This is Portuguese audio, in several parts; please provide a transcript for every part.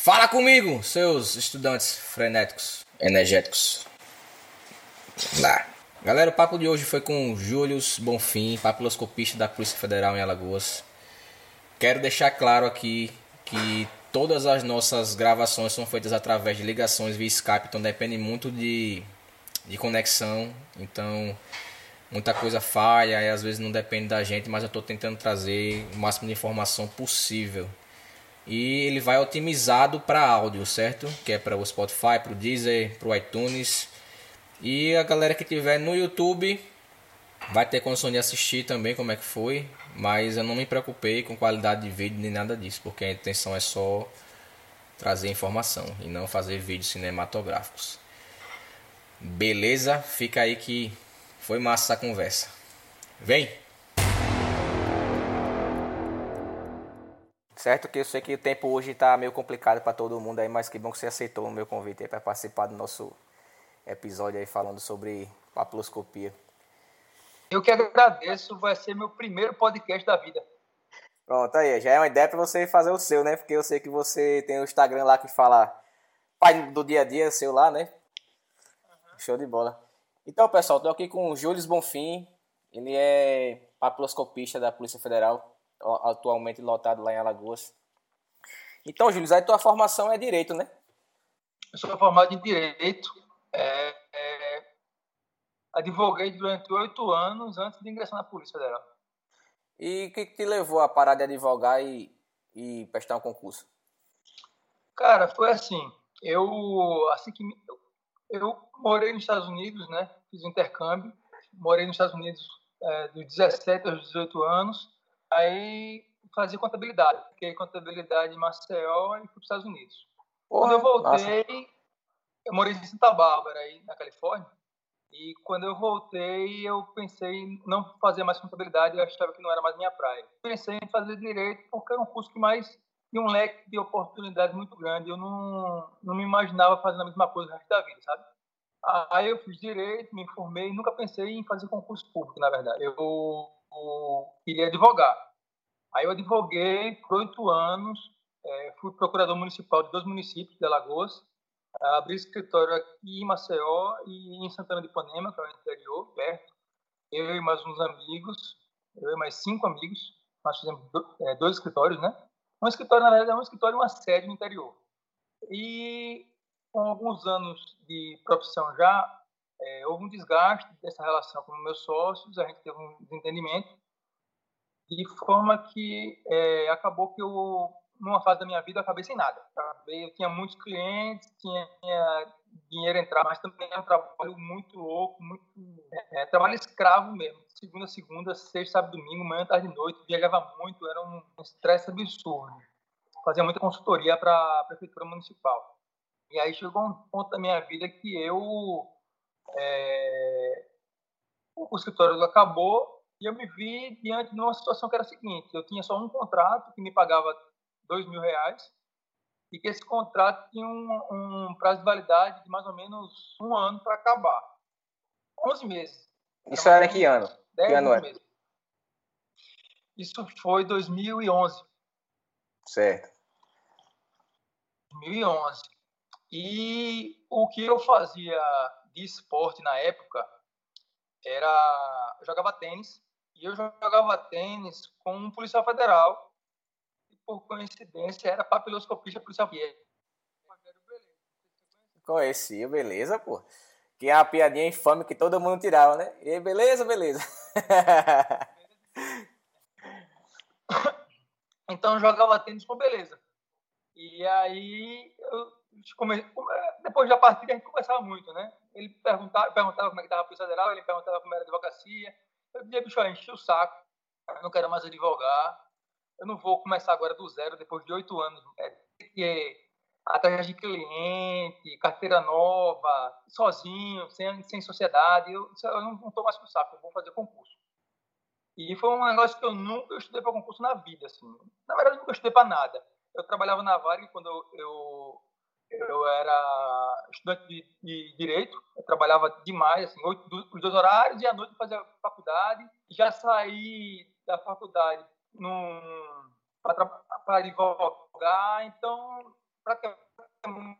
Fala comigo, seus estudantes frenéticos, energéticos. Lá. Galera, o papo de hoje foi com Július Bonfim, papiloscopista da Polícia Federal em Alagoas. Quero deixar claro aqui que todas as nossas gravações são feitas através de ligações via Skype, então depende muito de, de conexão. Então, muita coisa falha e às vezes não depende da gente, mas eu estou tentando trazer o máximo de informação possível e ele vai otimizado para áudio, certo? Que é para o Spotify, para o Deezer, para o iTunes. E a galera que tiver no YouTube vai ter condição de assistir também como é que foi, mas eu não me preocupei com qualidade de vídeo nem nada disso, porque a intenção é só trazer informação e não fazer vídeos cinematográficos. Beleza? Fica aí que foi massa essa conversa. Vem! Certo que eu sei que o tempo hoje está meio complicado para todo mundo aí, mas que bom que você aceitou o meu convite para participar do nosso episódio aí falando sobre papiloscopia. Eu que agradeço, vai ser meu primeiro podcast da vida. Pronto, aí, já é uma ideia para você fazer o seu, né? Porque eu sei que você tem o Instagram lá que fala pai do dia a dia seu lá, né? Uhum. Show de bola. Então, pessoal, estou aqui com o Júlio Bonfim. Ele é papiloscopista da Polícia Federal atualmente lotado lá em Alagoas. Então, Júlio, a tua formação é direito, né? Eu sou formado em direito. É, é, advoguei durante oito anos antes de ingressar na Polícia Federal. E o que, que te levou a parar de advogar e, e prestar um concurso? Cara, foi assim. Eu, assim que eu, eu morei nos Estados Unidos, né? Fiz intercâmbio. Morei nos Estados Unidos é, dos 17 aos 18 anos. Aí fazia contabilidade, fiquei contabilidade em Maceió e fui para os Estados Unidos. Quando eu voltei, nossa. eu morei em Santa Bárbara, aí na Califórnia, e quando eu voltei, eu pensei em não fazer mais contabilidade, eu achava que não era mais minha praia. Pensei em fazer direito porque era um curso que mais tinha um leque de oportunidades muito grande. Eu não, não me imaginava fazendo a mesma coisa o resto da vida, sabe? Aí eu fiz direito, me formei, nunca pensei em fazer concurso público, na verdade. Eu queria advogar. Aí eu advoguei por oito anos, é, fui procurador municipal de dois municípios de Alagoas, abri escritório aqui em Maceió e em Santana de Ipanema, que é o interior, perto. Eu e mais uns amigos, eu e mais cinco amigos, nós fizemos é, dois escritórios, né? Um escritório, na verdade, é um escritório e uma sede no interior. E com alguns anos de profissão já, é, houve um desgaste dessa relação com meus sócios, a gente teve um desentendimento, de forma que é, acabou que eu, numa fase da minha vida, acabei sem nada. Eu tinha muitos clientes, tinha, tinha dinheiro entrar, mas também era um trabalho muito louco, muito é, trabalho escravo mesmo. Segunda, segunda, sexta, sábado, domingo, manhã, tarde, noite, viajava muito, era um estresse absurdo. Fazia muita consultoria para a prefeitura municipal. E aí chegou um ponto da minha vida que eu é, o escritório acabou e eu me vi diante de uma situação que era a seguinte: eu tinha só um contrato que me pagava dois mil reais e que esse contrato tinha um, um prazo de validade de mais ou menos um ano para acabar. 11 meses. Isso era que ano? 10 que ano é? meses. Isso foi 2011. Certo. 2011. E o que eu fazia esporte na época era. Eu jogava tênis. E eu jogava tênis com um policial federal. E por coincidência era papiloscopista policial. Conheci, beleza, pô. Que é uma piadinha infame que todo mundo tirava, né? E beleza, beleza. então eu jogava tênis com beleza. E aí eu depois da partida a gente conversava muito, né? Ele perguntava, perguntava como é que estava a Polícia Federal, ele perguntava como era a advocacia. Eu dizia, bicho, enchi o saco, eu não quero mais advogar, eu não vou começar agora do zero, depois de oito anos, é, é, atrás de cliente, carteira nova, sozinho, sem, sem sociedade, eu, eu não estou mais com o saco, eu vou fazer concurso. E foi um negócio que eu nunca eu estudei para concurso na vida, assim. Na verdade, eu nunca estudei para nada. Eu trabalhava na Varig quando eu, eu eu era estudante de, de, direito, trabalhava demais, assim, oito, os dois horários, e à noite fazia faculdade. Já saí da faculdade para advogar, então praticamente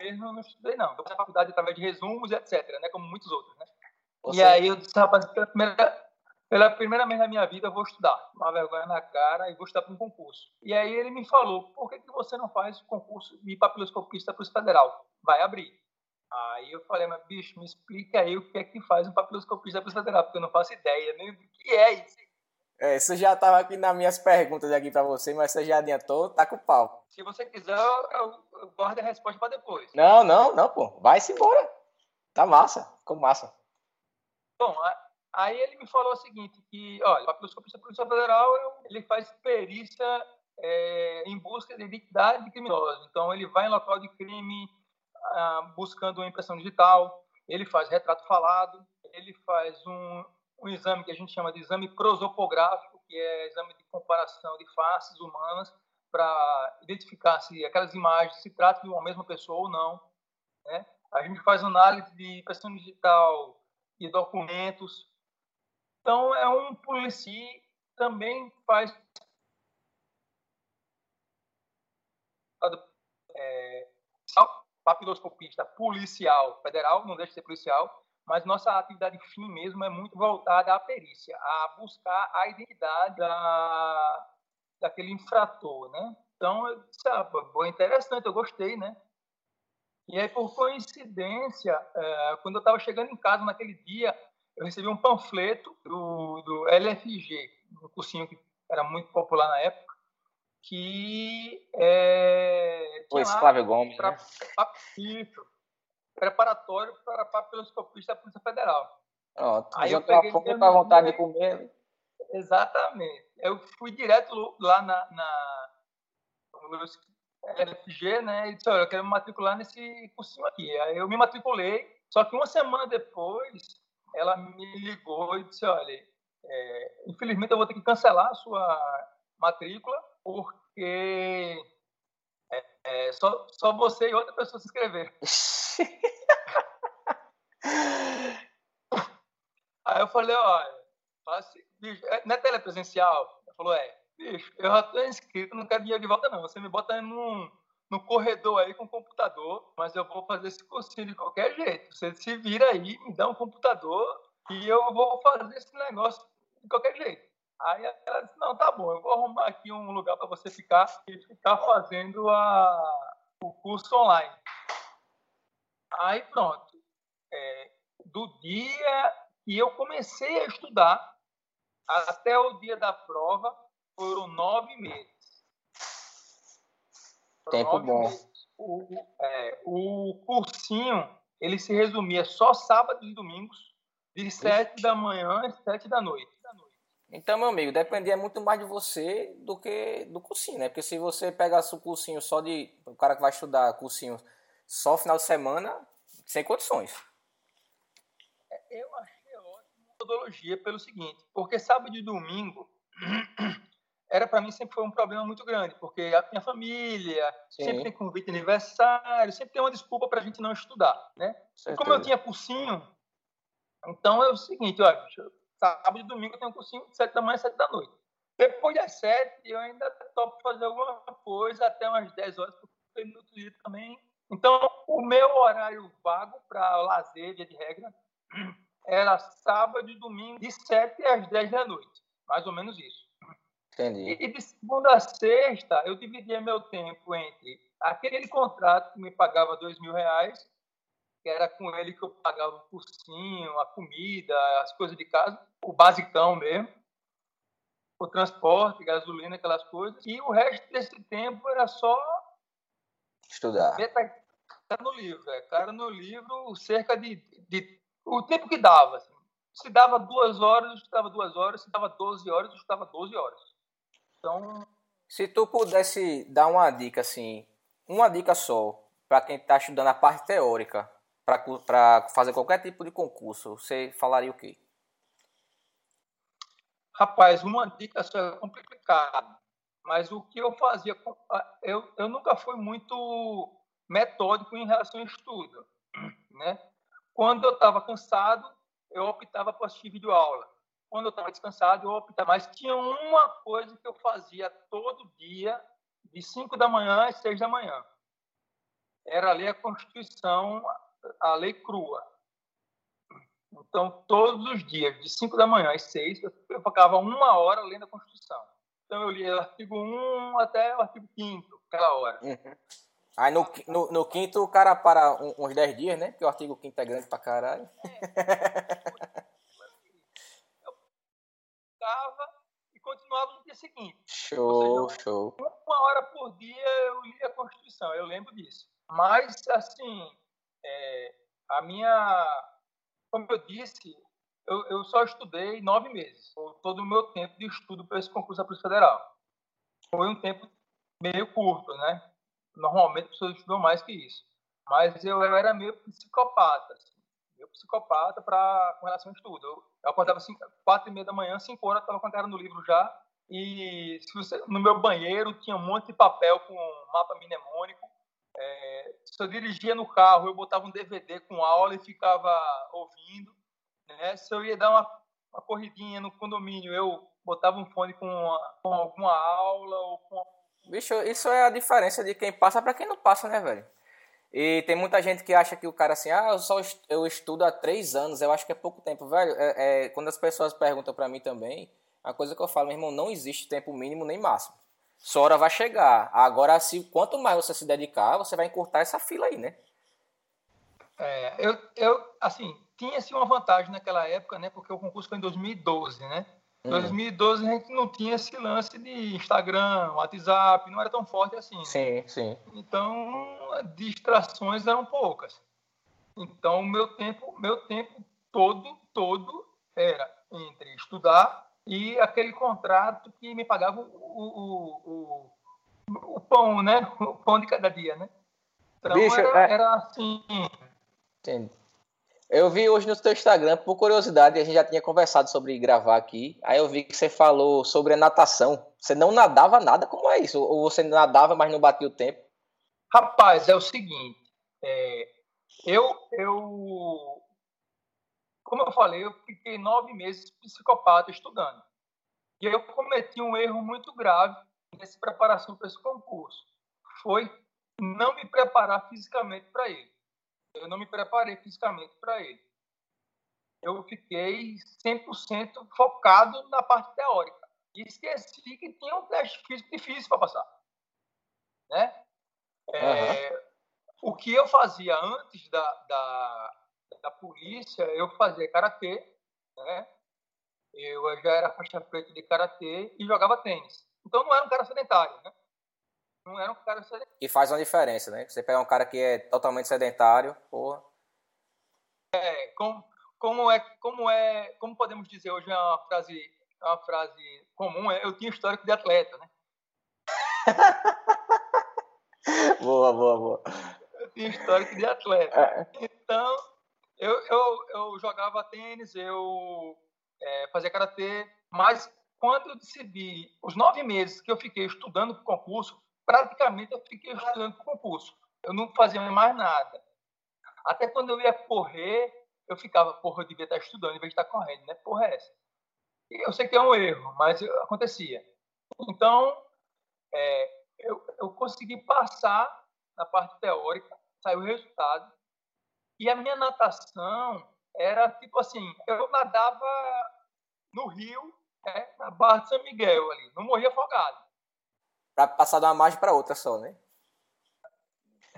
mesmo não estudei, não. Eu fiz a faculdade através de resumos e etc., né? Como muitos outros, né? Você... E aí eu disse, rapaz, pela primeira, pela primeira vez na minha vida eu vou estudar. Uma vergonha na cara e vou estudar para um concurso. E aí ele me falou, por que, que você não faz o concurso de papiloscopista para o federal? Vai abrir. Aí eu falei, mas bicho, me explica aí o que é que faz um papiloscopista para o federal, porque eu não faço ideia nem do que é isso. É, isso já estava aqui nas minhas perguntas aqui para você, mas você já adiantou, tá com o pau. Se você quiser, eu, eu guardo a resposta para depois. Não, não, não, pô. Vai-se embora. Tá massa, ficou massa. Bom, aí ele me falou o seguinte, que, olha, o papiloscopista da Polícia Federal, ele faz perícia é, em busca de identidade de criminosos. Então, ele vai em local de crime ah, buscando uma impressão digital, ele faz retrato falado, ele faz um, um exame que a gente chama de exame prosopográfico, que é exame de comparação de faces humanas para identificar se aquelas imagens se tratam de uma mesma pessoa ou não. Né? A gente faz análise de impressão digital de documentos. Então, é um polícia também faz é, papiloscopista policial federal, não deixa de ser policial, mas nossa atividade fim mesmo é muito voltada à perícia, a buscar a identidade da, daquele infrator, né? Então, eu disse, ah, interessante, eu gostei, né? E aí, por coincidência, é, quando eu estava chegando em casa naquele dia, eu recebi um panfleto do, do LFG, um cursinho que era muito popular na época, que é, o Flávio Gomes, pra, né? Isso, preparatório para papiloscopista da Polícia Federal. Pronto, aí eu peguei fome vontade de comer. Exatamente. Eu fui direto lá na, na LFG, né? E disse, olha, eu quero me matricular nesse cursinho aqui. Aí eu me matriculei, só que uma semana depois ela me ligou e disse, olha, é, infelizmente eu vou ter que cancelar a sua matrícula porque é, é, só, só você e outra pessoa se inscreveram. Aí eu falei, olha, bicho, é, não é telepresencial? Ele falou, é. Bicho, eu já estou inscrito, não quero dinheiro de volta não. Você me bota num, no corredor aí com o computador, mas eu vou fazer esse cursinho de qualquer jeito. Você se vira aí, me dá um computador e eu vou fazer esse negócio de qualquer jeito. Aí ela disse, não, tá bom, eu vou arrumar aqui um lugar para você ficar e ficar fazendo a, o curso online. Aí pronto. É, do dia que eu comecei a estudar até o dia da prova foram nove meses. Tempo bom. O, é, o cursinho ele se resumia só sábados e domingos, de sete da manhã às sete da noite. Então, meu amigo, dependia muito mais de você do que do cursinho, né? Porque se você pegasse o cursinho só de. O cara que vai estudar cursinho só final de semana, sem condições. É, eu achei ótima metodologia pelo seguinte, porque sábado e domingo era para mim sempre foi um problema muito grande, porque a minha família Sim. sempre tem convite de aniversário, sempre tem uma desculpa para a gente não estudar, né? E como eu tinha cursinho, então é o seguinte, olha, sábado e domingo eu tenho cursinho de 7 da manhã e 7 da noite. Depois das 7 eu ainda topo fazer alguma coisa até umas 10 horas, porque no outro dia também então, o meu horário vago para lazer, via de regra, era sábado e domingo, de 7 às 10 da noite. Mais ou menos isso. Entendi. E de segunda a sexta, eu dividia meu tempo entre aquele contrato que me pagava dois mil reais, que era com ele que eu pagava o cursinho, a comida, as coisas de casa, o basicão mesmo, o transporte, gasolina, aquelas coisas. E o resto desse tempo era só estudar cara no livro, é, cara no livro cerca de, de o tempo que dava. Assim. Se dava duas horas, eu estudava duas horas. Se dava 12 horas, eu estudava 12 horas. Então. Se tu pudesse dar uma dica, assim, uma dica só, para quem está estudando a parte teórica, para fazer qualquer tipo de concurso, você falaria o quê? Rapaz, uma dica só é complicado. Mas o que eu fazia, eu, eu nunca fui muito metódico em relação ao estudo. Né? Quando eu estava cansado, eu optava por assistir videoaula. Quando eu estava descansado, eu optava. Mas tinha uma coisa que eu fazia todo dia, de 5 da manhã às 6 da manhã. era ler a Constituição, a lei crua. Então, todos os dias, de 5 da manhã às 6, eu ficava uma hora lendo a Constituição. Então, eu lia o artigo 1 até o artigo 5 aquela hora. Uhum. Aí no, no, no, quinto o cara para uns 10 dias, né? Porque o artigo 5 é grande pra caralho. É. eu ficava e continuava no dia seguinte. Show, seja, show. Uma hora por dia eu lia a Constituição, eu lembro disso. Mas, assim, é, a minha como eu disse, eu, eu só estudei nove meses, todo o meu tempo de estudo para esse concurso da Polícia Federal. Foi um tempo meio curto, né? Normalmente as pessoas estudam mais que isso. Mas eu, eu era meio psicopata, assim, meio psicopata pra, com relação ao estudo. Eu, eu acordava cinco, quatro e meia da manhã, cinco horas, estava com a no livro já. E se você, no meu banheiro tinha um monte de papel com mapa mnemônico é, se eu dirigia no carro, eu botava um DVD com aula e ficava ouvindo. Né? Se eu ia dar uma, uma corridinha no condomínio, eu botava um fone com, uma, com alguma aula ou com. Bicho, isso é a diferença de quem passa para quem não passa, né, velho? E tem muita gente que acha que o cara assim, ah, eu só eu estudo há três anos, eu acho que é pouco tempo, velho. É, é quando as pessoas perguntam para mim também, a coisa que eu falo, meu irmão, não existe tempo mínimo nem máximo. Sua hora vai chegar. Agora, se, quanto mais você se dedicar, você vai encurtar essa fila aí, né? É, eu, eu, assim, tinha assim, uma vantagem naquela época, né? Porque o concurso foi em 2012, né? Em hum. 2012 a gente não tinha esse lance de Instagram, WhatsApp, não era tão forte assim. Né? Sim, sim. Então, distrações eram poucas. Então, meu tempo, meu tempo todo, todo era entre estudar e aquele contrato que me pagava o, o, o, o pão, né? O pão de cada dia, né? Então Bicho, era, é... era assim. Entendi. Eu vi hoje no seu Instagram, por curiosidade, a gente já tinha conversado sobre gravar aqui. Aí eu vi que você falou sobre a natação. Você não nadava nada, como é isso? Ou você nadava, mas não batia o tempo? Rapaz, é o seguinte. É, eu, eu como eu falei, eu fiquei nove meses psicopata estudando. E eu cometi um erro muito grave nessa preparação para esse concurso. Foi não me preparar fisicamente para ele. Eu não me preparei fisicamente para ele. Eu fiquei 100% focado na parte teórica. E esqueci que tinha um teste físico difícil para passar. Né? É, uhum. O que eu fazia antes da, da, da polícia, eu fazia karatê, né? Eu já era faixa preta de karatê e jogava tênis. Então não era um cara sedentário, né? Não era um cara sedentário. E faz uma diferença, né? Você pega um cara que é totalmente sedentário, porra. É, como, como é, como é, como podemos dizer hoje é uma frase, é uma frase comum, é, eu tinha histórico de atleta, né? boa, boa, boa. Eu tinha histórico de atleta. É. Então, eu, eu, eu jogava tênis, eu é, fazia karatê, mas quando eu decidi, os nove meses que eu fiquei estudando para o concurso, praticamente eu fiquei estudando para o concurso. Eu não fazia mais nada. Até quando eu ia correr, eu ficava, porra, eu devia estar estudando em vez de estar correndo, né? Porra, é essa. Eu sei que é um erro, mas acontecia. Então, é, eu, eu consegui passar na parte teórica, saiu o resultado, e a minha natação era tipo assim, eu nadava no rio, né, na Barra de São Miguel ali, não morria afogado. Para passar de uma margem para outra só, né?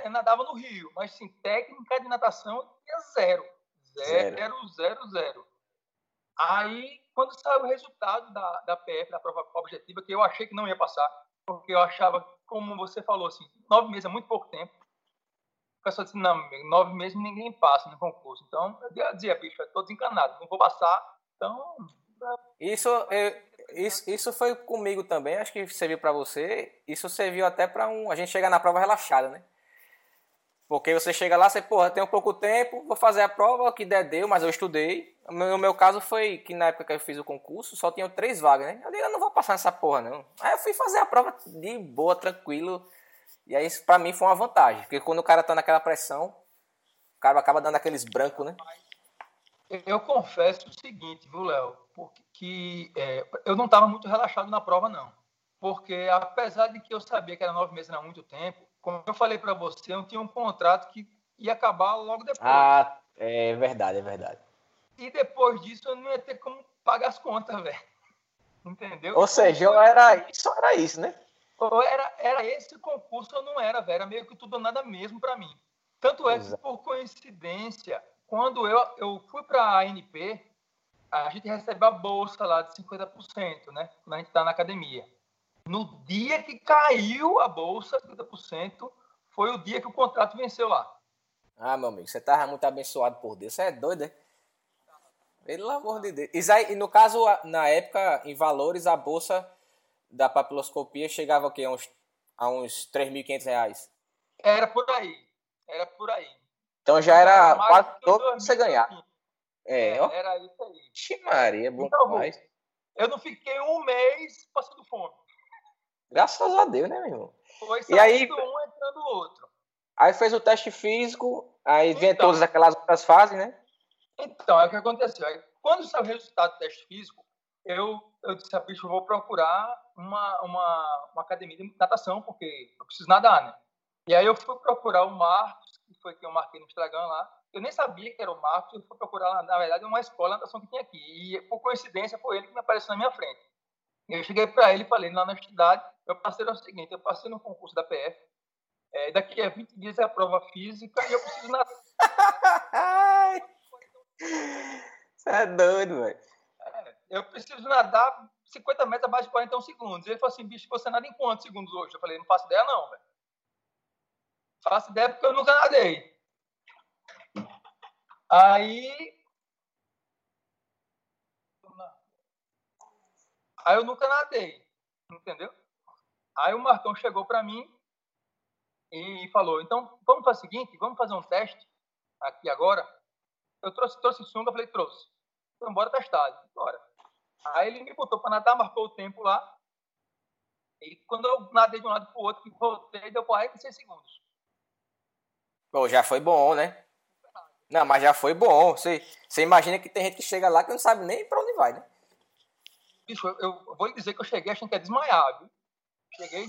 Eu nadava no rio, mas sim, técnica de natação eu tinha zero. Zero, zero, zero, zero. Aí, quando saiu o resultado da, da PF, da prova objetiva, que eu achei que não ia passar, porque eu achava, como você falou, assim, nove meses é muito pouco tempo pessoa disse, não, nove meses ninguém passa no concurso. Então, eu dizia, bicho, eu estou desencanado, não vou passar. Então... Isso, eu, isso, isso foi comigo também, acho que serviu para você. Isso serviu até para um, a gente chegar na prova relaxada, né? Porque você chega lá, você, porra, tem um pouco tempo, vou fazer a prova, que der deu, mas eu estudei. No meu caso foi que na época que eu fiz o concurso, só tinham três vagas, né? Eu digo, eu não vou passar nessa porra, não. Aí eu fui fazer a prova de boa, tranquilo. E aí isso pra mim foi uma vantagem, porque quando o cara tá naquela pressão, o cara acaba dando aqueles brancos, né? Eu confesso o seguinte, viu, Léo? Que é, eu não estava muito relaxado na prova, não. Porque apesar de que eu sabia que era nove meses, era muito tempo, como eu falei para você, eu tinha um contrato que ia acabar logo depois. Ah, é verdade, é verdade. E depois disso eu não ia ter como pagar as contas, velho. Entendeu? Ou seja, eu era isso, era isso, né? Ou era, era esse concurso ou não era, velho. Era meio que tudo ou nada mesmo para mim. Tanto é que, por coincidência, quando eu, eu fui para a ANP, a gente recebe a bolsa lá de 50%, né? Quando a gente está na academia. No dia que caiu a bolsa, 50%, foi o dia que o contrato venceu lá. Ah, meu amigo, você tava muito abençoado por Deus. Você é doido, é? Pelo amor de Deus. E no caso, na época, em valores, a bolsa da papiloscopia chegava aqui, a uns, a uns 3.500 reais. Era por aí. Era por aí. Então já era quase todo que você ganhar. É, é era isso aí. Ixi, Maria, bom então, demais. Eu não fiquei um mês passando fome. Graças a Deus, né, meu irmão? Foi e aí, um entrando o outro. Aí fez o teste físico, aí então, vem todas aquelas outras fases, né? Então, é o que aconteceu. Aí, quando saiu o resultado do teste físico, eu, eu disse, bicho, eu vou procurar uma, uma, uma academia de natação, porque eu preciso nadar, né? E aí eu fui procurar o Marcos, que foi que eu marquei no Instagram lá. Eu nem sabia que era o Marcos, eu fui procurar, na verdade, uma escola de natação que tinha aqui. E, por coincidência, foi ele que me apareceu na minha frente. Eu cheguei para ele e falei, lá na cidade, eu passei o seguinte, eu passei no concurso da PF, é, daqui a 20 dias é a prova física e eu preciso nadar. Você é doido, velho. É, eu preciso nadar 50 metros abaixo de 41 segundos. Ele falou assim, bicho, você nada em quantos segundos hoje? Eu falei, não faço ideia não, velho. Faço ideia porque eu nunca nadei. Aí... Aí eu nunca nadei, entendeu? Aí o Marcão chegou para mim e falou: então vamos fazer o seguinte, vamos fazer um teste aqui agora. Eu trouxe, trouxe sunga, falei: trouxe. Então, bora testar, bora. Aí ele me botou para nadar, marcou o tempo lá. E quando eu nadei de um lado para o outro, que voltei, deu 46 segundos. Pô, já foi bom, né? Não, mas já foi bom. Você, você imagina que tem gente que chega lá que não sabe nem para onde vai, né? Bicho, eu, eu, vou lhe dizer que eu cheguei achando que ia desmaiar, viu? Cheguei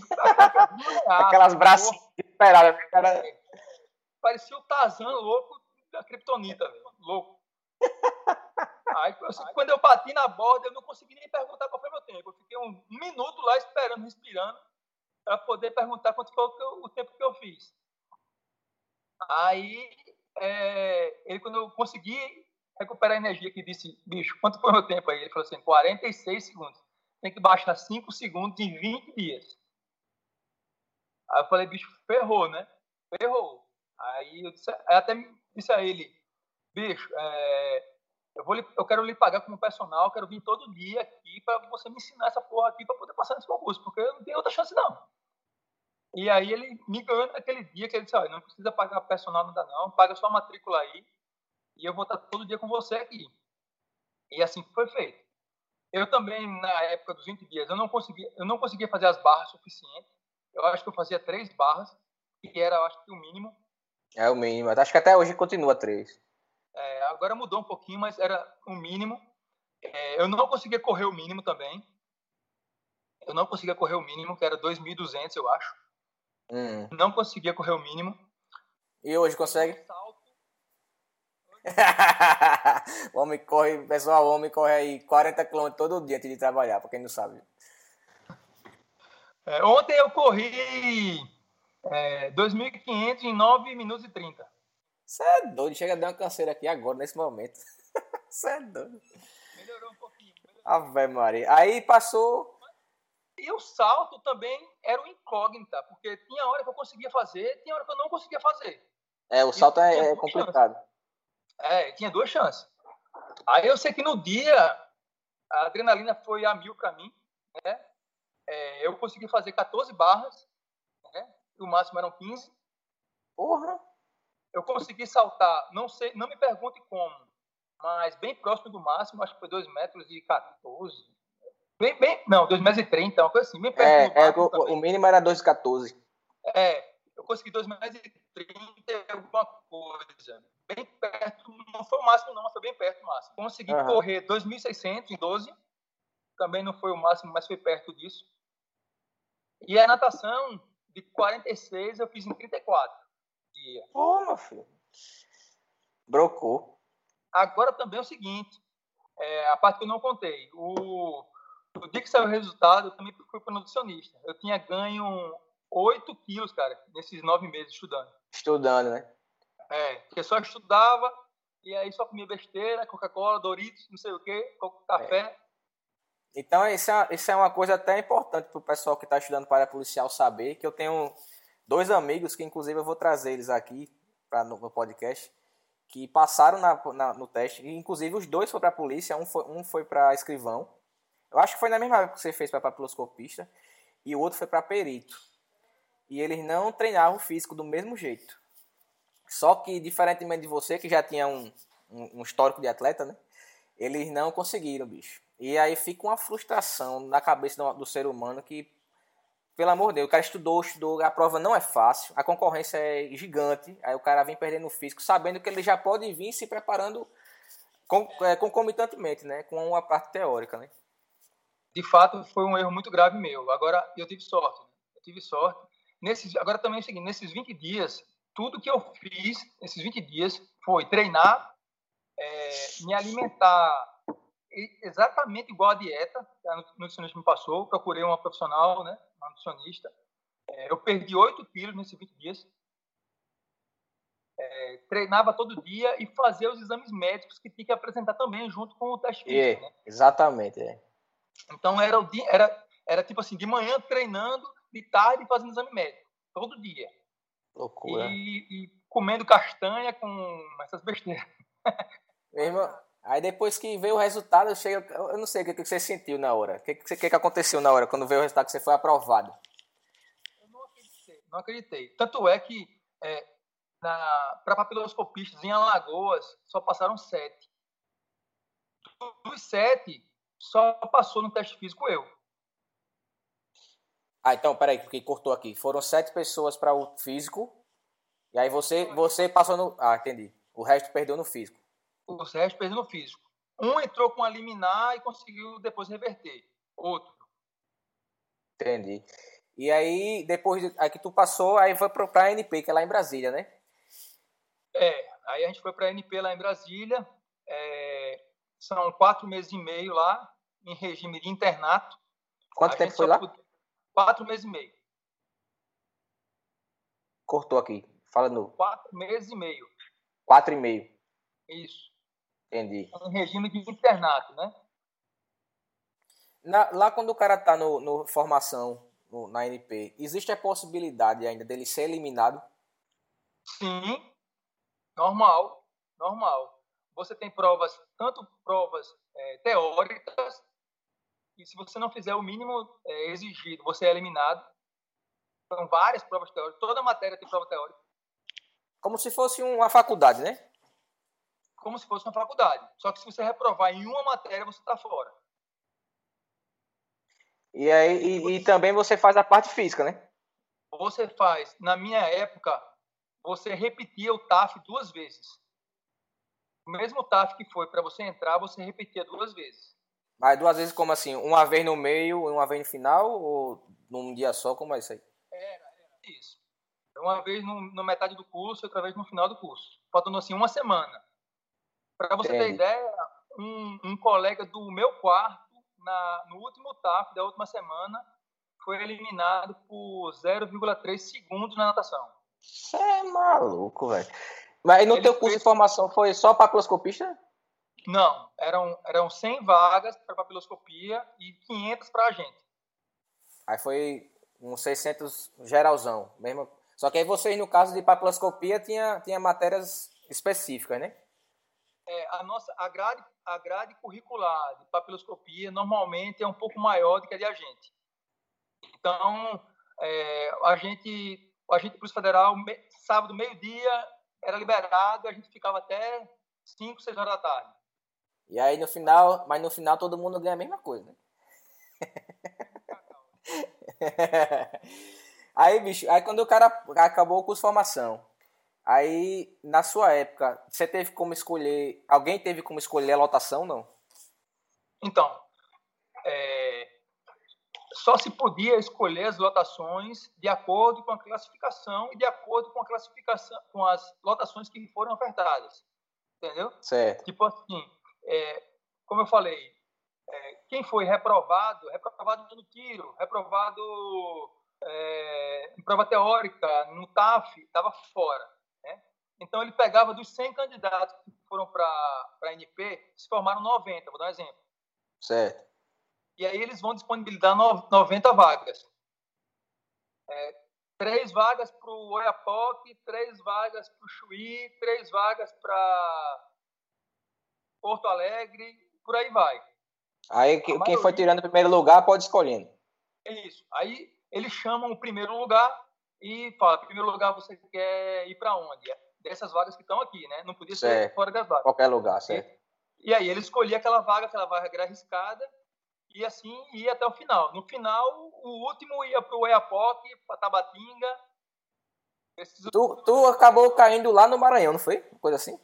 Aquelas bracinhas esperadas. Né, cara... Parecia o Tarzan louco da Kryptonita. Louco. Aí, quando eu bati na borda, eu não consegui nem perguntar qual foi meu tempo. Eu fiquei um, um minuto lá esperando, respirando, para poder perguntar quanto foi o, o, tempo que eu fiz. Aí, é, ele, quando eu consegui recuperar a energia, que disse, bicho, quanto foi o meu tempo aí? Ele falou assim, 46 segundos tem que baixar 5 segundos em 20 dias. Aí eu falei, bicho, ferrou, né? Ferrou. Aí eu disse, até disse a ele, bicho, é, eu, vou, eu quero lhe pagar como personal, quero vir todo dia aqui para você me ensinar essa porra aqui para poder passar nesse concurso, porque eu não tenho outra chance não. E aí ele me ganhou naquele dia que ele disse, olha, não precisa pagar personal nada não, paga só a matrícula aí e eu vou estar todo dia com você aqui. E assim foi feito. Eu também, na época dos 20 dias, eu não conseguia, eu não conseguia fazer as barras suficientes. Eu acho que eu fazia três barras, que era, acho que o mínimo. É o mínimo. Acho que até hoje continua três. Agora mudou um pouquinho, mas era o mínimo. É, eu não conseguia correr o mínimo também. Eu não conseguia correr o mínimo, que era 2.200, eu acho. Hum. Não conseguia correr o mínimo. E hoje consegue? o homem corre, pessoal, o homem corre aí 40 km todo dia antes de trabalhar, pra quem não sabe. É, ontem eu corri é, 2.500 em 9 minutos e 30. Você é doido, chega a dar uma canseira aqui agora, nesse momento. Você é doido. Melhorou um pouquinho. Ave Maria. Aí passou. E o salto também era um incógnita, porque tinha hora que eu conseguia fazer, tinha hora que eu não conseguia fazer. É, o salto é, é complicado. É, tinha duas chances. Aí eu sei que no dia a adrenalina foi a mil para mim, né? É, eu consegui fazer 14 barras, né? o máximo eram 15. Porra! Eu consegui saltar, não sei, não me pergunte como, mas bem próximo do máximo, acho que foi 2 metros e 14. Bem, bem, não, 2 metros e 30, uma coisa assim, bem perto é, é o, o, mínimo era 2,14. É, eu consegui 2 metros e 30 e alguma coisa bem perto, não foi o máximo não, mas foi bem perto do máximo. Consegui uhum. correr 2.600 em 12, também não foi o máximo, mas foi perto disso. E a natação, de 46 eu fiz em 34 dias. Ô, oh, meu filho. Brocou. Agora também é o seguinte, é, a parte que eu não contei. O, o dia que saiu o resultado, eu também fui para nutricionista. Eu tinha ganho 8 quilos, cara, nesses nove meses estudando. Estudando, né? É, porque só estudava e aí só comia besteira, Coca-Cola, Doritos, não sei o quê, café. É. Então, isso é, isso é uma coisa até importante para o pessoal que está estudando para policial saber, que eu tenho dois amigos, que inclusive eu vou trazer eles aqui pra, no, no podcast, que passaram na, na, no teste, e inclusive os dois foram para a polícia, um foi, um foi para escrivão, eu acho que foi na mesma época que você fez para papiloscopista, e o outro foi para perito. E eles não treinavam o físico do mesmo jeito. Só que, diferentemente de você, que já tinha um, um, um histórico de atleta, né? Eles não conseguiram, bicho. E aí fica uma frustração na cabeça do, do, ser humano que, pelo amor de Deus, o cara estudou, estudou, a prova não é fácil, a concorrência é gigante, aí o cara vem perdendo o físico, sabendo que ele já pode vir se preparando com, é, concomitantemente, né? Com a parte teórica, né? De fato, foi um erro muito grave meu. Agora, eu tive sorte. Né? Eu tive sorte. Nesses, agora também é o seguinte, nesses 20 dias, tudo que eu fiz nesses 20 dias foi treinar, é, me alimentar exatamente igual a dieta que a nutricionista me passou. Procurei uma profissional, né, uma nutricionista. É, eu perdi 8 quilos nesses 20 dias. É, treinava todo dia e fazia os exames médicos que tinha que apresentar também junto com o teste físico. É, né? Exatamente. É. Então era, o dia, era, era tipo assim, de manhã treinando, de tarde fazendo exame médico, todo dia. Loucura. E, e comendo castanha com essas besteiras. Meu irmão, aí depois que veio o resultado, eu, cheguei, eu não sei o que, que você sentiu na hora. O que, que, que, aconteceu na hora, quando veio o resultado que você foi aprovado? Eu não acreditei. Não acreditei. Tanto é que é, para papiloscopistas em Alagoas só passaram sete. Dos sete, só passou no teste físico eu. Ah, então, peraí, porque cortou aqui. Foram sete pessoas para o físico. E aí você, você passou no. Ah, entendi. O resto perdeu no físico. O resto perdeu no físico. Um entrou com a liminar e conseguiu depois reverter. Outro. Entendi. E aí, depois de, aí que tu passou, aí foi para a NP, que é lá em Brasília, né? É, aí a gente foi para a NP lá em Brasília. É, são quatro meses e meio lá, em regime de internato. Quanto tempo foi lá? Quatro meses e meio. Cortou aqui. Fala. Quatro meses e meio. Quatro e meio. Isso. Entendi. Em regime de internato, né? Na, lá quando o cara tá no, no formação no, na NP, existe a possibilidade ainda dele ser eliminado? Sim. Normal. Normal. Você tem provas, tanto provas é, teóricas e se você não fizer o mínimo é, exigido, você é eliminado. São várias provas teóricas, toda matéria tem prova teórica. Como se fosse uma faculdade, né? Como se fosse uma faculdade. Só que se você reprovar em uma matéria, você está fora. E aí e, e também você faz a parte física, né? Você faz. Na minha época, você repetia o TAF duas vezes. O mesmo TAF que foi para você entrar, você repetia duas vezes. Mas duas vezes como assim? Uma vez no meio e uma vez no final? Ou num dia só? Como é isso aí? Era, era isso. Uma vez no, na metade do curso e outra vez no final do curso. Faltando assim uma semana. Para você Entendi. ter ideia, um, um, colega do meu quarto, na, no último TAF da última semana, foi eliminado por 0,3 segundos na natação. Você é maluco, velho. Mas no Ele teu curso fez... de formação foi só papiloscopista? Não, eram, eram 100 vagas para papiloscopia e 500 para a gente. Aí foi uns 600 geralzão, mesmo. Só que aí vocês, no caso de papiloscopia, tinha, tinha matérias específicas, né? É, a nossa a grade, a grade curricular de papiloscopia normalmente é um pouco maior do que a de agente. Então, é, a gente, a gente Polícia Federal, me, sábado, meio-dia, era liberado, a gente ficava até 5, 6 horas da tarde. E aí no final, mas no final todo mundo ganha a mesma coisa, né? aí, bicho, aí quando o cara acabou o curso de formação, aí na sua época, você teve como escolher, alguém teve como escolher a lotação, não? Então, é, só se podia escolher as lotações de acordo com a classificação e de acordo com a classificação, com as lotações que foram ofertadas. Entendeu? Certo. Tipo assim, é, como eu falei, é, quem foi reprovado, reprovado no tiro, reprovado é, em prova teórica, no TAF, estava fora. Então, ele pegava dos 100 candidatos que foram para a NP, se formaram 90, vou dar um exemplo. Certo. E aí eles vão disponibilizar 90 vagas. É, três vagas para o Oiapoque, três vagas para o Chuí, três vagas para Porto Alegre, por aí vai. Aí quem maioria... foi tirando o primeiro lugar pode escolhendo. É isso. Aí eles chamam o primeiro lugar e fala, primeiro lugar você quer ir para onde? Dessas vagas que estão aqui, né? Não podia certo. ser fora das vagas. Qualquer lugar, certo. E, e aí ele escolhia aquela vaga, aquela vaga era arriscada, e assim ia até o final. No final, o último ia para o Oiapoque, para Tabatinga. Tu, tu acabou caindo lá no Maranhão, não foi? Coisa assim?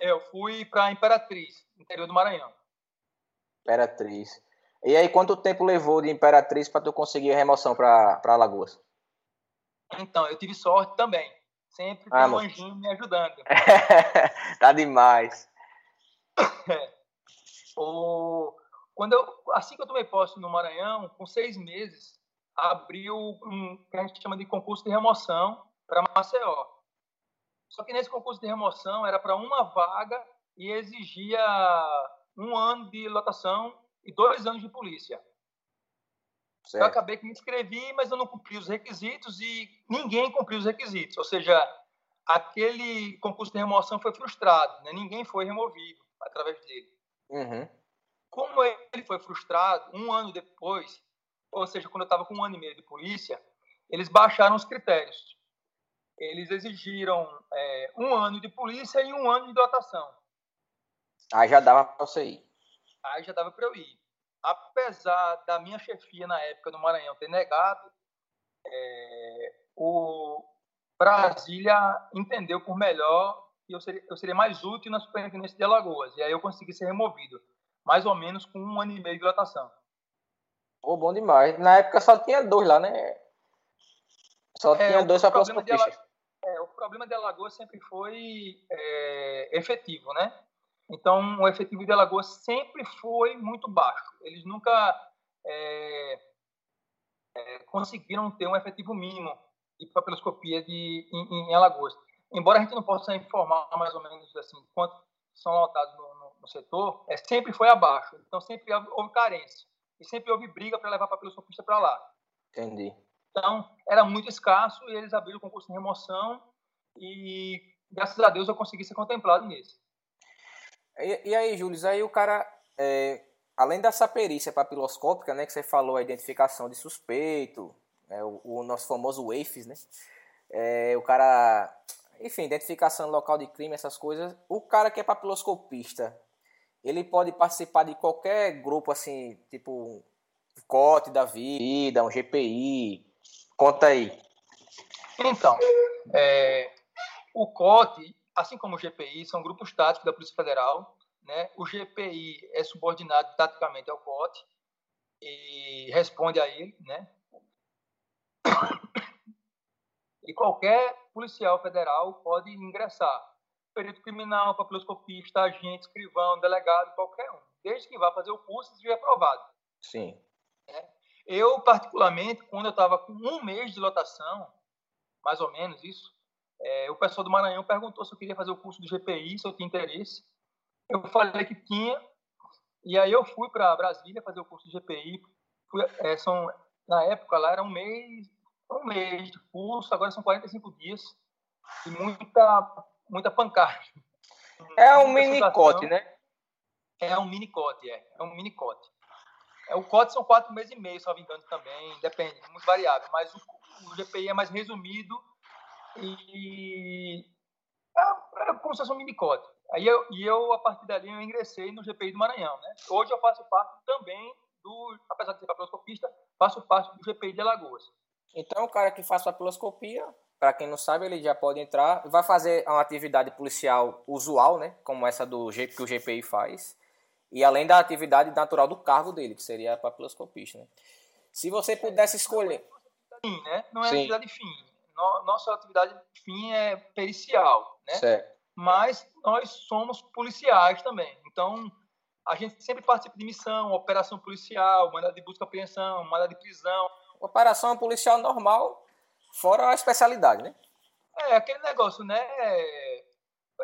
Eu fui para Imperatriz, interior do Maranhão. Imperatriz. E aí, quanto tempo levou de Imperatriz para tu conseguir a remoção para Alagoas? Então, eu tive sorte também. Sempre ah, tem um anjinho me ajudando. tá demais. O... Quando eu, assim que eu tomei posse no Maranhão, com seis meses, abriu um que a gente chama de concurso de remoção para Maceió. Só que nesse concurso de remoção era para uma vaga e exigia um ano de lotação e dois anos de polícia. Certo. Eu acabei que me inscrevi, mas eu não cumpri os requisitos e ninguém cumpriu os requisitos. Ou seja, aquele concurso de remoção foi frustrado, né? ninguém foi removido através dele. Uhum. Como ele foi frustrado, um ano depois, ou seja, quando eu estava com um ano e meio de polícia, eles baixaram os critérios. Eles exigiram é, um ano de polícia e um ano de dotação. Aí já dava para você ir. Aí já dava para eu ir. Apesar da minha chefia na época no Maranhão ter negado, é, o Brasília entendeu por melhor que eu seria, eu seria mais útil na superintendência de Alagoas. E aí eu consegui ser removido, mais ou menos com um ano e meio de lotação. Pô, bom demais. Na época só tinha dois lá, né? Só é, tinha dois para é, O problema de Alagoas sempre foi é, efetivo, né? Então, o efetivo de Alagoas sempre foi muito baixo. Eles nunca é, é, conseguiram ter um efetivo mínimo de papiloscopia de, em, em, Alagoas. Embora a gente não possa informar mais ou menos assim quantos são lotados no, no, no setor, é, sempre foi abaixo. Então, sempre houve carência. E sempre houve briga para levar papiloscopista para lá. Entendi. Então, era muito escasso e eles abriram o concurso de remoção e, graças a Deus, eu consegui ser contemplado nesse. E, aí, Júlio, aí o cara, é, além dessa perícia papiloscópica, né, que você falou, a identificação de suspeito, né, o, o, nosso famoso WAFES, né, é, o cara, enfim, identificação local de crime, essas coisas, o cara que é papiloscopista, ele pode participar de qualquer grupo, assim, tipo um COT da vida, um GPI, conta aí. Então, é, o COT assim como o GPI, são grupos táticos da Polícia Federal. Né? O GPI é subordinado taticamente ao COT e responde a ele. Né? E qualquer policial federal pode ingressar. Perito criminal, papiloscopista, agente, escrivão, delegado, qualquer um. Desde que vá fazer o curso e seja aprovado. Sim. Né? Eu, particularmente, quando eu estava com um mês de lotação, mais ou menos isso, é, o pessoal do Maranhão perguntou se eu queria fazer o curso do GPI, se eu tinha interesse. Eu falei que tinha, e aí eu fui para Brasília fazer o curso de GPI. Fui, é, são, na época lá era um mês, um mês de curso, agora são 45 dias, e muita, muita pancada. É um mini-cote, né? É um mini-cote, é. É um mini-cote. É, o COT são quatro meses e meio, só me engano também, depende, muito variável. Mas o, o GPI é mais resumido e era como se fosse um minicote. Aí eu, e eu, a partir dali, eu ingressei no GPI do Maranhão. Né? Hoje eu faço parte também do, apesar de ser papiloscopista, faço parte do GPI de Alagoas. Então, o cara que faz papiloscopia, para quem não sabe, ele já pode entrar, vai fazer uma atividade policial usual, né? Como essa do que o GPI faz. E além da atividade natural do cargo dele, que seria papiloscopista, né? Se você pudesse escolher. Fim, né? Não é Sim. atividade fim. Nossa atividade fim é pericial, né? Certo. Mas nós somos policiais também. Então, a gente sempre participa de missão, operação policial, mandado de busca e apreensão, mandado de prisão. Operação policial normal, fora a especialidade, né? É, aquele negócio, né?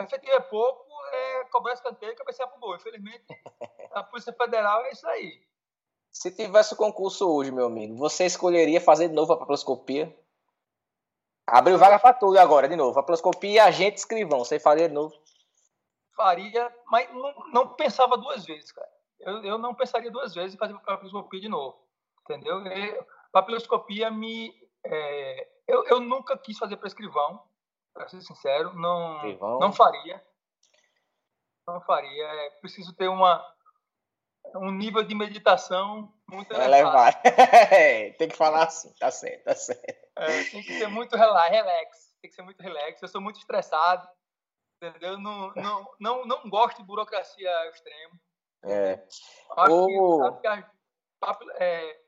Efetivo é pouco, é cobrar escanteio e cabecear pro gol. Infelizmente, a Polícia Federal é isso aí. Se tivesse o concurso hoje, meu amigo, você escolheria fazer de novo a paploscopia? Abriu vaga para tudo agora, de novo. A paploscopia e agente escrivão. Você faria de novo? faria, mas não, não pensava duas vezes, cara. Eu, eu não pensaria duas vezes em fazer papiloscopia de novo, entendeu? E, papiloscopia me... É, eu, eu nunca quis fazer para escrivão, para ser sincero, não, não faria. Não faria. É preciso ter uma, um nível de meditação muito elevado. tem que falar assim, tá certo, tá certo. É, tem que ser muito relax, tem que ser muito relax. Eu sou muito estressado, entendeu? Não, não, não, não gosto de burocracia ao extremo. É. Acho o... que, acho que a, é,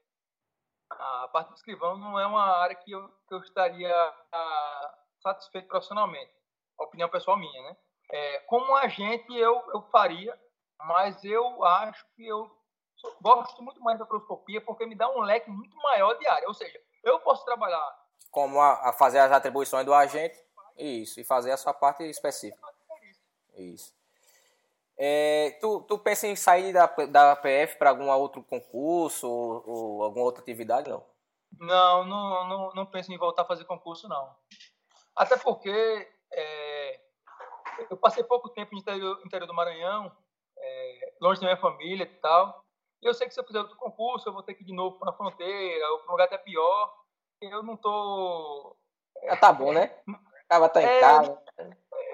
a, parte do escrivão não é uma área que eu, que eu estaria a, ah, satisfeito profissionalmente. Opinião pessoal minha, né? É, como agente eu, eu faria, mas eu acho que eu gosto muito mais da proscopia porque me dá um leque muito maior de área. Ou seja, eu posso trabalhar. Como a, a fazer as atribuições do agente isso, e fazer a sua parte específica. Isso. É, tu, tu pensa em sair da, da PF para algum outro concurso ou, ou, alguma outra atividade, não? Não, não, não, não penso em voltar a fazer concurso, não. Até porque é, eu passei pouco tempo no interior, interior do Maranhão, é, longe da minha família e tal. E eu sei que se eu fizer outro concurso, eu vou ter que ir de novo para a fronteira, ou para um lugar até pior. Eu não tô. Já tá bom, né? Tava tá em é, casa.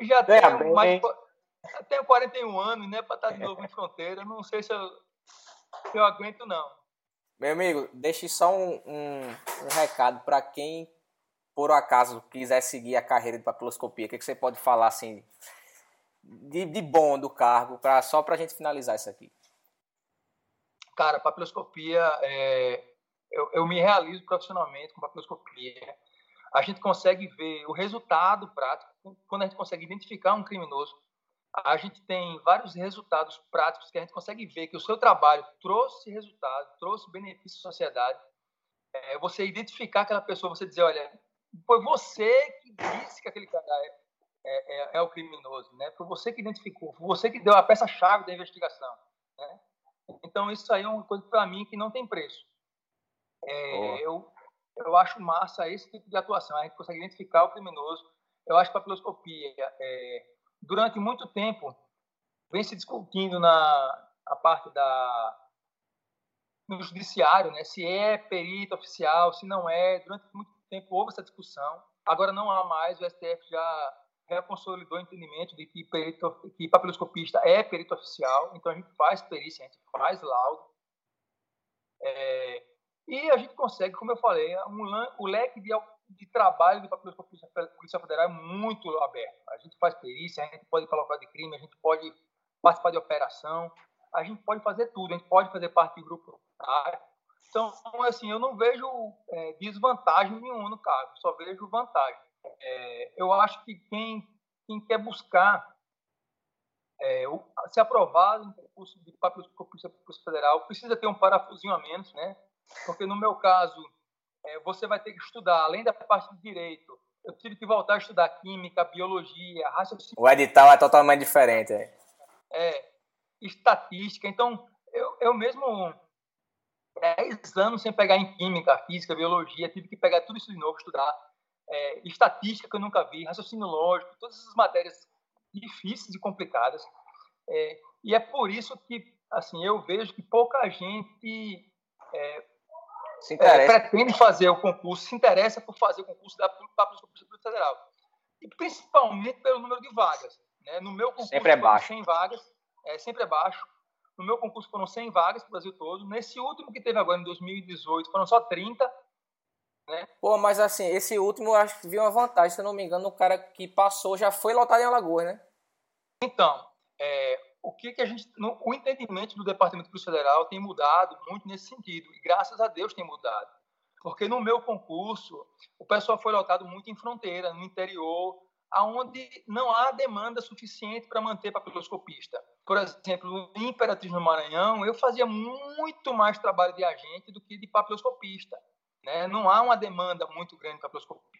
Já tenho, mais, eu tenho 41 anos, né? Para estar de novo em fronteira. Não sei se eu, se eu aguento, não. Meu amigo, deixe só um, um, um recado para quem, por acaso, quiser seguir a carreira de papiloscopia. O que, que você pode falar assim de, de bom do cargo, pra, só para a gente finalizar isso aqui? Cara, papiloscopia, é, eu, eu me realizo profissionalmente com papiloscopia a gente consegue ver o resultado prático, quando a gente consegue identificar um criminoso, a gente tem vários resultados práticos que a gente consegue ver que o seu trabalho trouxe resultado, trouxe benefício à sociedade. É, você identificar aquela pessoa, você dizer, olha, foi você que disse que aquele cara é, é, é, é o criminoso, né? Foi você que identificou, foi você que deu a peça-chave da investigação? Então isso aí é uma coisa para mim que não tem preço. É, eu eu acho massa esse tipo de atuação. A gente consegue identificar o criminoso. Eu acho que a papiloscopia, é, durante muito tempo, vem se discutindo na a parte da no judiciário, né? Se é perito oficial, se não é. Durante muito tempo houve essa discussão. Agora não há mais. O STF já, já consolidou o entendimento de que, perito, que papiloscopista é perito oficial. Então a gente faz perícia, a gente faz laudo. É, e a gente consegue, como eu falei, um, o leque de, de trabalho do papel da Polícia Federal é muito aberto. A gente faz perícia, a gente pode colocar de crime, a gente pode participar de operação, a gente pode fazer tudo, a gente pode fazer parte de grupo. Então, assim, eu não vejo é, desvantagem nenhuma no caso, só vejo vantagem. É, eu acho que quem, quem quer buscar é, se aprovar no concurso de Polícia Federal precisa ter um parafusinho a menos, né? Porque no meu caso, é, você vai ter que estudar, além da parte de direito, eu tive que voltar a estudar química, biologia, raciocínio. O edital é totalmente diferente. É, é estatística. Então, eu, eu mesmo, 10 anos sem pegar em química, física, biologia, tive que pegar tudo isso de novo, estudar. É, estatística que eu nunca vi, raciocínio lógico, todas essas matérias difíceis e complicadas. É, e é por isso que, assim, eu vejo que pouca gente é, se é, pretende fazer o concurso, se interessa por fazer o concurso da Polícia Federal. E principalmente pelo número de vagas. Né? No meu concurso sempre é baixo. 100 vagas, é, sempre é baixo. No meu concurso foram 100 vagas para o Brasil todo. Nesse último que teve agora, em 2018, foram só 30. Né? Pô, mas assim, esse último eu acho que viu uma vantagem, se eu não me engano, o cara que passou já foi lotado em Alagoas, né? Então, é, o que, que a gente, no, o entendimento do Departamento de Polícia Federal tem mudado muito nesse sentido, e graças a Deus tem mudado. Porque no meu concurso, o pessoal foi lotado muito em fronteira, no interior, aonde não há demanda suficiente para manter papiloscopista. Por exemplo, em Imperatriz no Maranhão, eu fazia muito mais trabalho de agente do que de papiloscopista. Né? Não há uma demanda muito grande de papiloscopia.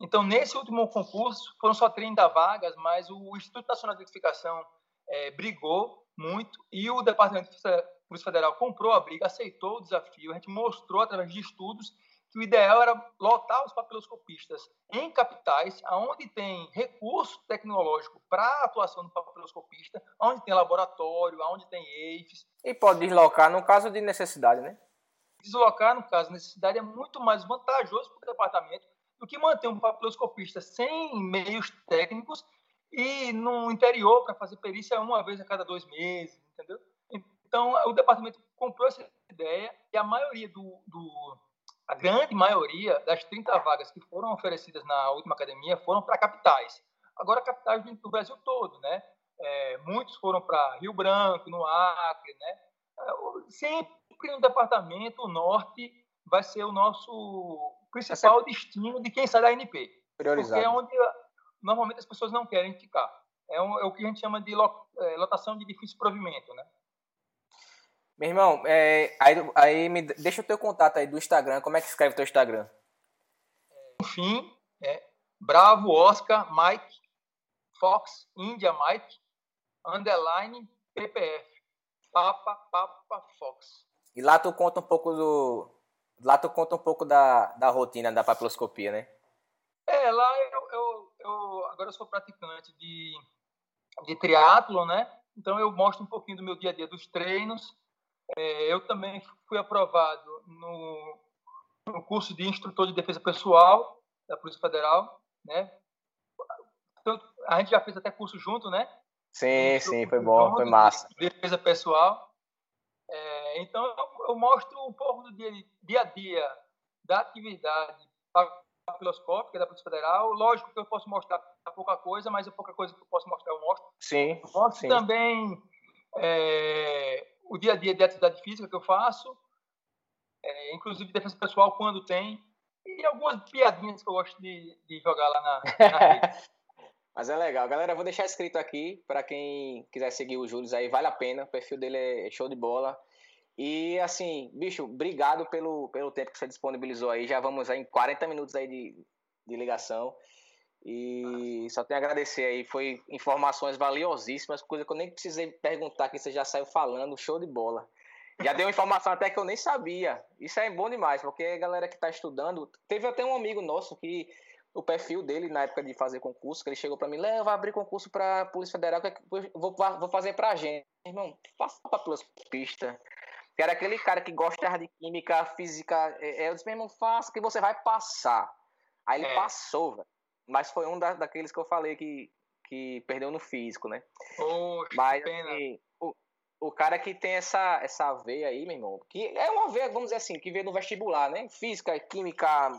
Então, nesse último concurso, foram só 30 vagas, mas o Instituto Nacional de Identificação é, brigou muito e o Departamento de Polícia Federal comprou a briga, aceitou o desafio. A gente mostrou, através de estudos, que o ideal era lotar os papiloscopistas em capitais, onde tem recurso tecnológico para a atuação do papiloscopista, onde tem laboratório, onde tem EIFs. E pode deslocar no caso de necessidade, né? Deslocar, no caso de necessidade, é muito mais vantajoso para o departamento do que manter um papiloscopista sem meios técnicos e no interior para fazer perícia uma vez a cada dois meses, entendeu? Então, o departamento comprou essa ideia e a maioria do, do a grande maioria das 30 vagas que foram oferecidas na última academia foram para capitais. Agora, capitais do Brasil todo, né? É, muitos foram para Rio Branco, no Acre, né? É, sempre no departamento, o norte vai ser o nosso principal destino de quem sai da NP. Priorizado. Porque é onde normalmente as pessoas não querem ficar. É, um, é o que a gente chama de é, lotação de difícil provimento, né? Meu irmão, é, aí, aí me deixa o teu contato aí do Instagram. Como é que escreve o teu Instagram? Enfim, é Bravo Oscar Mike Fox India Mike underline PPF Papa Papa Fox. E lá tu conta um pouco do lá tu conta um pouco da, da rotina da papiloscopia, né? É, lá eu, eu, eu agora eu sou praticante de de triatlo, né? Então eu mostro um pouquinho do meu dia a dia dos treinos é, eu também fui aprovado no, no, curso de instrutor de defesa pessoal da Polícia Federal, né? Então, a gente já fez até curso junto, né? Sim, sim, foi bom, foi massa. De defesa pessoal. É, então, eu, eu, mostro um pouco do dia, dia a dia da atividade papiloscópica da Polícia Federal. Lógico que eu posso mostrar pouca coisa, mas a pouca coisa que eu posso mostrar eu mostro. Sim. mostro sim. também é, o dia a dia de atividade física que eu faço, é, inclusive defesa pessoal quando tem, e algumas piadinhas que eu gosto de, de jogar lá na, na rede. Mas é legal. Galera, eu vou deixar escrito aqui para quem quiser seguir o Júlio aí, vale a pena. O perfil dele é show de bola. E assim, bicho, obrigado pelo, pelo tempo que você disponibilizou aí. Já vamos aí em 40 minutos aí de, de ligação. E só tenho a agradecer aí, foi informações valiosíssimas, coisa que eu nem precisei perguntar, que você já saiu falando, show de bola. Já deu informação até que eu nem sabia. Isso é bom demais, porque a galera que está estudando. Teve até um amigo nosso que o perfil dele na época de fazer concurso, que ele chegou para mim, Léo, vai abrir concurso para Polícia Federal, que eu vou, vou fazer para a gente. Irmão, passa para pelas pistas. Que era aquele cara que gosta de química, física. É, é, eu disse, meu irmão, faça que você vai passar. Aí ele é. passou, velho. Mas foi um da, daqueles que eu falei que, que perdeu no físico, né? Poxa, Mas, pena. Assim, o, o cara que tem essa, essa veia aí, meu irmão, que é uma veia, vamos dizer assim, que veio no vestibular, né? Física, química,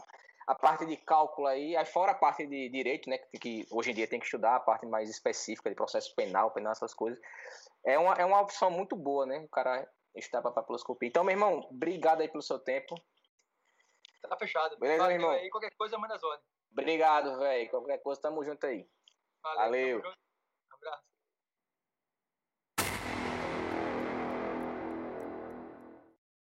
a parte de cálculo aí, aí fora a parte de direito, né? Que, que hoje em dia tem que estudar a parte mais específica de processo penal, penal, essas coisas. É uma, é uma opção muito boa, né? O cara estudar para papiloscopia. Então, meu irmão, obrigado aí pelo seu tempo. Tá fechado. Beleza, meu irmão? Aí, qualquer coisa, manda ordens. Obrigado, velho. Qualquer coisa, tamo junto aí. Valeu. Valeu. Um abraço.